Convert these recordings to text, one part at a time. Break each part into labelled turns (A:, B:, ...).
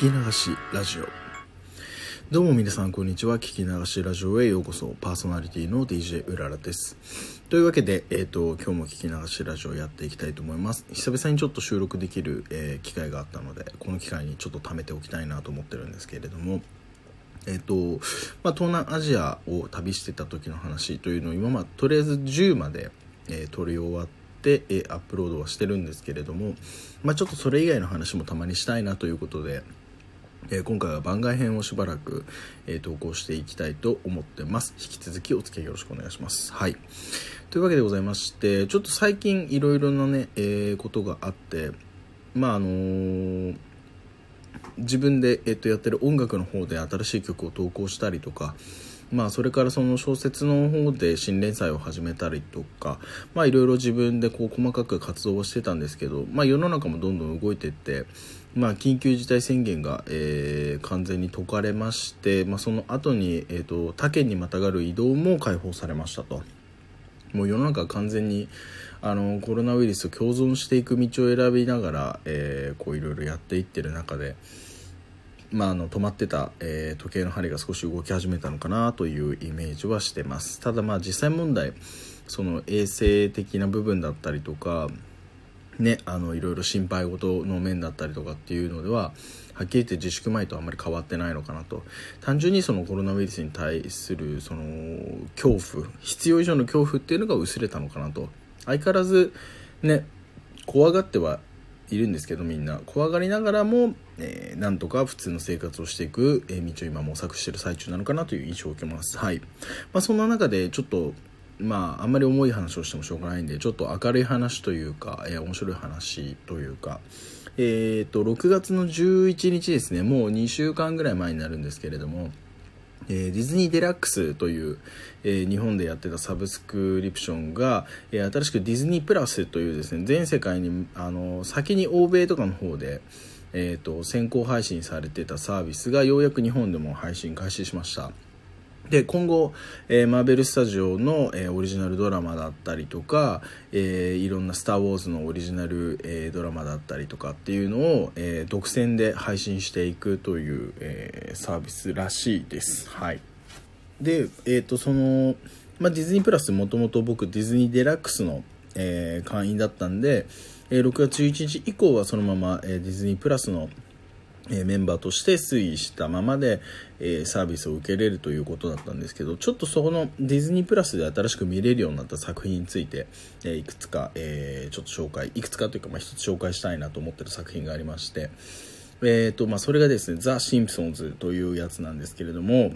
A: き流しラジオ。どうも皆さんこんにちは。聞き流しラジオへようこそ。パーソナリティの DJ うららです。というわけで、えーと、今日も聞き流しラジオやっていきたいと思います。久々にちょっと収録できる、えー、機会があったのでこの機会にちょっと貯めておきたいなと思ってるんですけれども。えーとまあ、東南アジアを旅してた時の話というのを今まとりあえず10まで、えー、撮り終わって、え、アップロードはしてるんですけれども、まあ、ちょっとそれ以外の話もたまにしたいなということで、え、今回は番外編をしばらく、え投稿していきたいと思ってます。引き続きお付き合いよろしくお願いします。はい。というわけでございましてちょっと最近いろいろなね、えことがあってまああの自分で、えっと、やってる音楽の方で新しい曲を投稿したりとか、まあ、それからその小説の方で新連載を始めたりとか、まあ、いろいろ自分でこう細かく活動をしてたんですけど、まあ、世の中もどんどん動いてって、まあ、緊急事態宣言が、えー、完全に解かれまして、まあ、その後に、えーと、他県にまたがる移動も解放されましたと。もう世の中完全にあのコロナウイルスと共存していく道を選びながら、えー、こういろいろやっていってる中で、まあ、あの止まってた、えー、時計の針が少し動き始めたのかなというイメージはしてますただまあ実際問題その衛生的な部分だったりとかねあのいろいろ心配事の面だったりとかっていうのでははっきり言って自粛前とあんまり変わってないのかなと。単純にそのコロナウイルスに対するその恐怖必要以上の恐怖っていうのが薄れたのかなと。相変わらずね怖がってはいるんですけどみんな。怖がりながらも、えー、なんとか普通の生活をしていく、え、道を今模索してる最中なのかなという印象を受けます。はい、まあ、そんな中でちょっとまああんまり重い話をしてもしょうがないんでちょっと明るい話というか、えー、面白い話というかえっ、と6月の11日ですねもう2週間ぐらい前になるんですけれどもえー、ディズニーデラックスという、えー、日本でやってたサブスクリプションが、えー、新しくディズニープラスというですね全世界にあの先に欧米とかの方で、えーと先行配信されてたサービスがようやく日本でも配信開始しました。で今後、えー、マーベル・スタジオの、えー、オリジナルドラマだったりとか、えー、いろんな「スター・ウォーズ」のオリジナル、えドラマだったりとかっていうのを、え独占で配信していくという、えサービスらしいです。はい、で、えーとそのまあ、ディズニープラスもともと僕ディズニーデラックスの、え会員だったんで、え6月11日以降はそのまま、えディズニープラスのえメンバーとして推移したままで、えサービスを受けれるということだったんですけどちょっとそこのディズニープラスで新しく見れるようになった作品について、えいくつか、えちょっと紹介いくつかというか、まあ、一つ紹介したいなと思ってる作品がありまして、えーとまあ、それがですね「ザ・シンプソンズ」というやつなんですけれども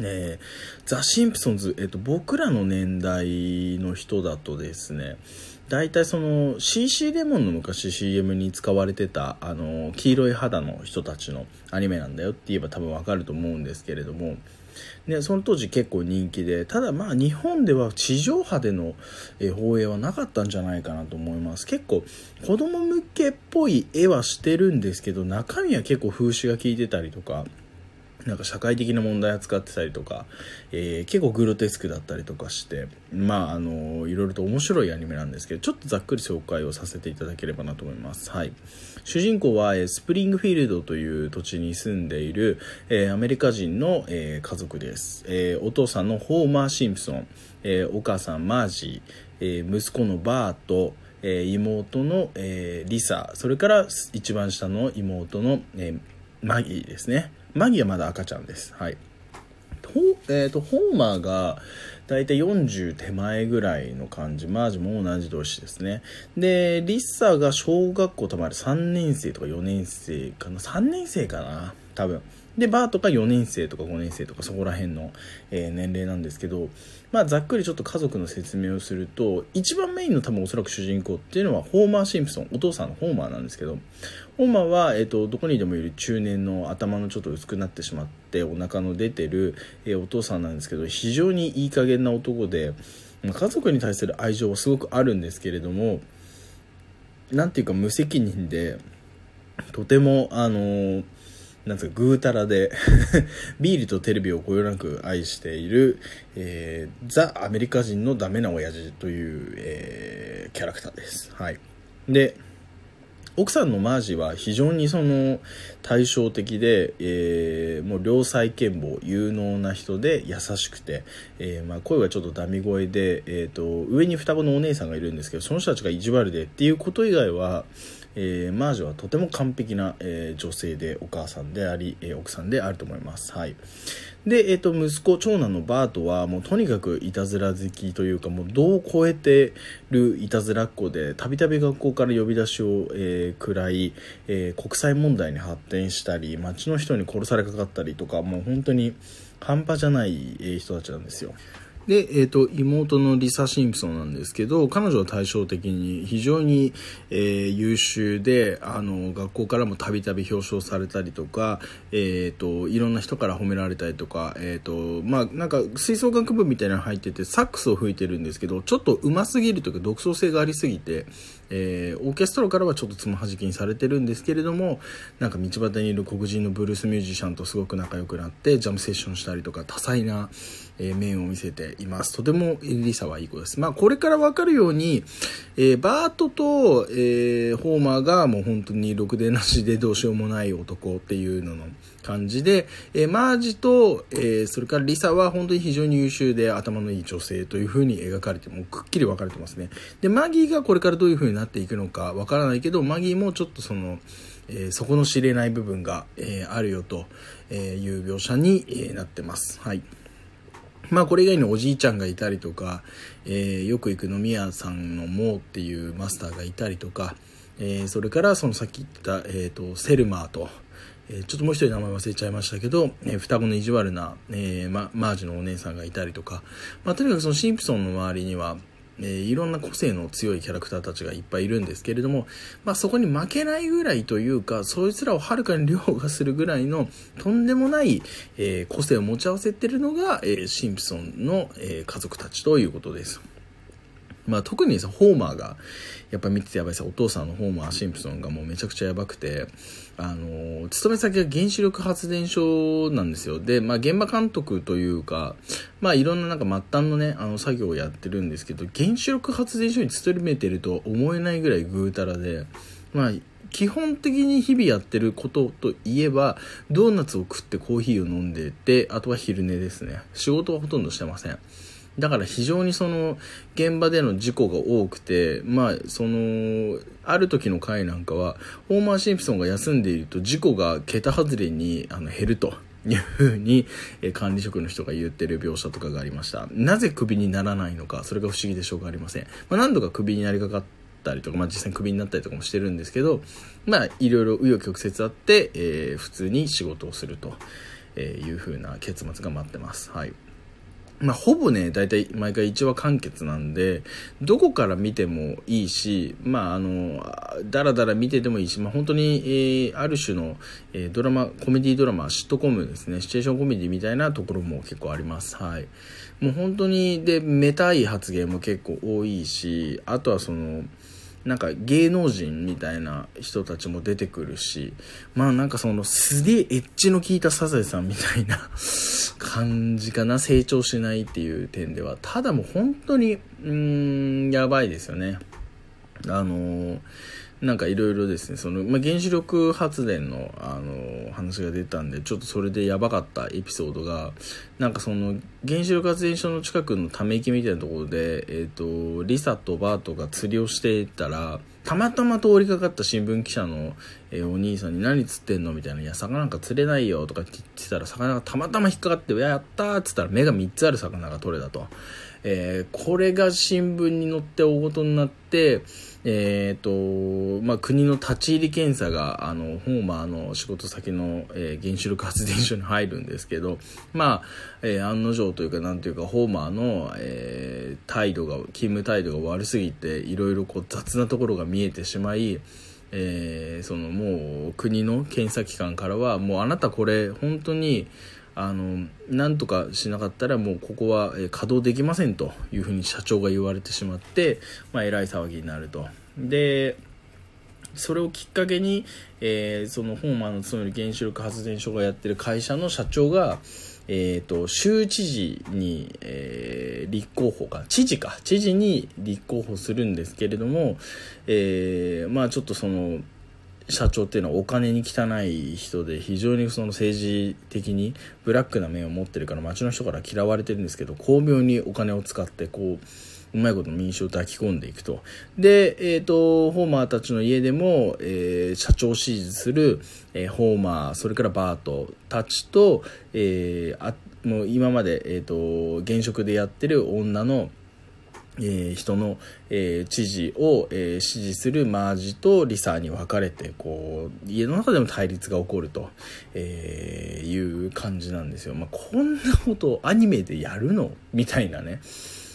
A: えー、ザ・シンプソンズ、えーと、僕らの年代の人だとですね大体その CC レモンの昔 CM に使われてたあの黄色い肌の人たちのアニメなんだよって言えば多分わかると思うんですけれども、ね、その当時結構人気でただまあ日本では地上波での放映はなかったんじゃないかなと思います。結構子供向けっぽい絵はしてるんですけど中身は結構風刺が効いてたりとか。なんか社会的な問題扱ってたりとか、えー、結構グロテスクだったりとかしてまああのいろいろと面白いアニメなんですけどちょっとざっくり紹介をさせていただければなと思います。はい。主人公は、えー、スプリングフィールドという土地に住んでいる、えー、アメリカ人の、え家族です、えお父さんのホーマー・シンプソン、えお母さんマージー、え息子のバート。え妹の、えリサ。それから一番下の妹の、えマギーですね。マギーはまだ赤ちゃんです。はい。ほえーと、ホーマーがだいたい40手前ぐらいの感じ。マージも同じ同士ですね。でリッサーが小学校たまる3年生とか4年生かな。3年生かな。多分。でバーとか4年生とか5年生とかそこら辺の、えー、年齢なんですけど、まあ、ざっくりちょっと家族の説明をすると一番メインの多分おそらく主人公っていうのはホーマー・シンプソンお父さんのホーマーなんですけどホーマーは、えーと、どこにでもいる中年の頭のちょっと薄くなってしまってお腹の出てる、えー、お父さんなんですけど非常にいい加減な男で家族に対する愛情はすごくあるんですけれども何ていうか無責任でとてもあのーなんつうかぐうたらで ビールとテレビをこよなく愛している、えー、ザ・アメリカ人のダメな親父という、えー、キャラクターです。はい。で、奥さんのマージは非常にその対照的で、えー、もう良妻賢母有能な人で優しくて、えー、まあ、声はちょっとダミ声で、えーと、上に双子のお姉さんがいるんですけどその人たちが意地悪でっていうこと以外はえー、マージュはとても完璧な、えー、女性でお母さんであり、えー、奥さんであると思います。はい。で、えっ、と、息子、長男のバートは、もうとにかくいたずら好きというか、もうどう超えてるいたずらっ子で、たびたび学校から呼び出しを、えー、食らい、え国際問題に発展したり、街の人に殺されかかったりとか、もう本当に半端じゃない人たちなんですよ。で、えーと、妹のリサ・シンプソンなんですけど彼女は対照的に非常に、えー、優秀であの学校からもたびたび表彰されたりとか、えーと、いろんな人から褒められたりとか、えーとまあ、なんか吹奏楽部みたいなの入っててサックスを吹いてるんですけどちょっと上手すぎるというか独創性がありすぎて、えー、オーケストラからはちょっとつまはじきにされてるんですけれどもなんか道端にいる黒人のブルースミュージシャンとすごく仲良くなってジャムセッションしたりとか多彩な、えー、面を見せています。とてもリサはいい子です。まあ、これからわかるように、えー、バートと、えー、ホーマーがもう本当にろくでなしでどうしようもない男っていうのの感じで、えー、マージと、えそれからリサは本当に非常に優秀で頭のいい女性という風に描かれて、もくっきり分かれてますね。で、マギーがこれからどういう風になっていくのかわからないけど、マギーもちょっとその、えー、そこの知れない部分が、えー、あるよという描写に、えー、なってます。はい。まあこれ以外におじいちゃんがいたりとか、えー、よく行く飲み屋さんのモーっていうマスターがいたりとか、えー、それからそのさっき言った、えーと、セルマーと、えー、ちょっともう一人名前忘れちゃいましたけど、えー、双子の意地悪な、えーま、マージのお姉さんがいたりとか、まあ、とにかくそのシンプソンの周りには、えー、いろんな個性の強いキャラクターたちがいっぱいいるんですけれども、まあ、そこに負けないぐらいというかそいつらをはるかに凌駕するぐらいのとんでもない、えー、個性を持ち合わせてるのが、えー、シンプソンの、え家族たちということです。まあ、特にさホーマーがやっぱ見ててやばいさお父さんのホーマーシンプソンがもうめちゃくちゃやばくてあの勤め先が原子力発電所なんですよ。で、まあ、現場監督というか、まあ、いろんななんか末端のねあの作業をやってるんですけど原子力発電所に勤めてるとは思えないぐらいぐうたらでまあ基本的に日々やってることといえばドーナツを食ってコーヒーを飲んでてあとは昼寝ですね。仕事はほとんどしてません。だから非常にその現場での事故が多くて、まあ、その、ある時の回なんかは、ホーマー・シンプソンが休んでいると事故が桁外れにあの減ると。いうふうに、え管理職の人が言ってる描写とかがありました。なぜクビにならないのか、それが不思議でしょうがありません。まあ、何度かクビになりかかったりとか、まあ、実際にクビになったりとかもしてるんですけど、まあ、いろいろ紆余曲折あって、えー、普通に仕事をするというふうな結末が待ってます。はい。まあ、ほぼね、大体毎回1話完結なんで、どこから見てもいいし、まあ、あの、だらだら見ててもいいし、まあ、本当に、えー、ある種の、えー、ドラマ、コメディドラマ、シットコムですね、シチュエーションコメディみたいなところも結構あります。はい。もう本当に、で、めたい発言も結構多いし、あとはその、なんか芸能人みたいな人たちも出てくるし、まあなんかそのすげえエッジの効いたサザエさんみたいな感じかな、成長しないっていう点では。ただもう本当に、うーん、やばいですよね。あのーなんかいろいろですね、その、まあ、原子力発電の、あの、話が出たんで、ちょっとそれでやばかったエピソードが、なんかその、原子力発電所の近くのため池みたいなところで、えっ、ー、と、リサとバートが釣りをしていたら、たまたま通りかかった新聞記者の、えー、お兄さんに何釣ってんのみたいな、いや、魚なんか釣れないよとかって言ってたら、魚がたまたま引っかかって、やったーっつったら目が3つある魚が取れたと。えー、これが新聞に載って大事になって、えーとまあ、国の立ち入り検査があのホーマーの仕事先の、えー、原子力発電所に入るんですけど、まあえー、案の定というかなんというかホーマーの、えー、態度が勤務態度が悪すぎていろいろ雑なところが見えてしまい、えー、そのもう国の検査機関からはもうあなたこれ本当にあのなんとかしなかったらもうここは稼働できませんというふうに社長が言われてしまって、まあ、えらい騒ぎになると。でそれをきっかけに、えー、そのホーマーの勤める原子力発電所がやってる会社の社長が、えーと、州知事に、えー、立候補か知事か知事に立候補するんですけれども、えー、まあちょっとその社長っていうのはお金に汚い人で非常にその政治的にブラックな面を持ってるから街の人から嫌われてるんですけど巧妙にお金を使ってこううまいこと民主を抱き込んでいくと。で、えっ、ー、と、ホーマーたちの家でも、えー、社長を支持する、えー、ホーマー、それからバートたちと、えー、あもう今まで、えっ、と、現職でやってる女の、えー、人の、えー、知事を、えー、支持するマージとリサーに分かれてこう家の中でも対立が起こると、えいう感じなんですよ。まあ、こんなことをアニメでやるのみたいなね。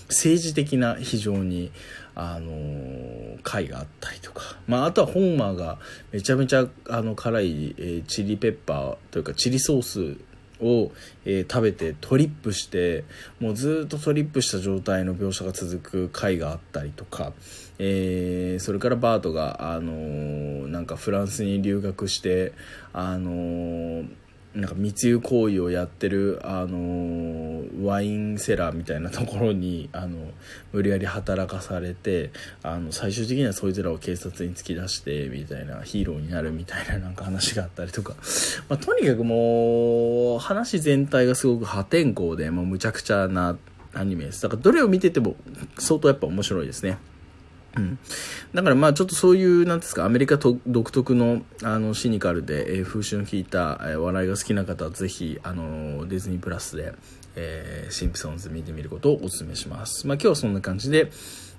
A: 政治的な非常に、あの回があったりとか、まあ、あとはホーマーがめちゃめちゃあの辛い、え、チリペッパーというかチリソースを、えー、食べてトリップしてもうずっとトリップした状態の描写が続く回があったりとか、えー、それからバートが、あのー、なんかフランスに留学して、あのーなんか密輸行為をやってる、あのワインセラーみたいなところに、あの無理やり働かされてあの最終的にはそいつらを警察に突き出してみたいなヒーローになるみたいななんか話があったりとか、まあ、とにかくもう話全体がすごく破天荒でもうむちゃくちゃなアニメです。だからどれを見てても相当やっぱ面白いですね。うん、だからまあちょっとそういうなんですかアメリカと独特のあのシニカルで、えー、風習の効いた、えー、笑いが好きな方はぜひあのディズニープラスで、えー、シンプソンズ見てみることをお勧めします。まあ今日はそんな感じで、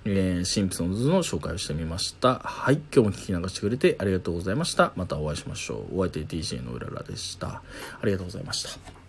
A: えー、シンプソンズの紹介をしてみました。はい、今日も聞き流してくれてありがとうございました。またお会いしましょう。お相手 DJ のうららでした。ありがとうございました。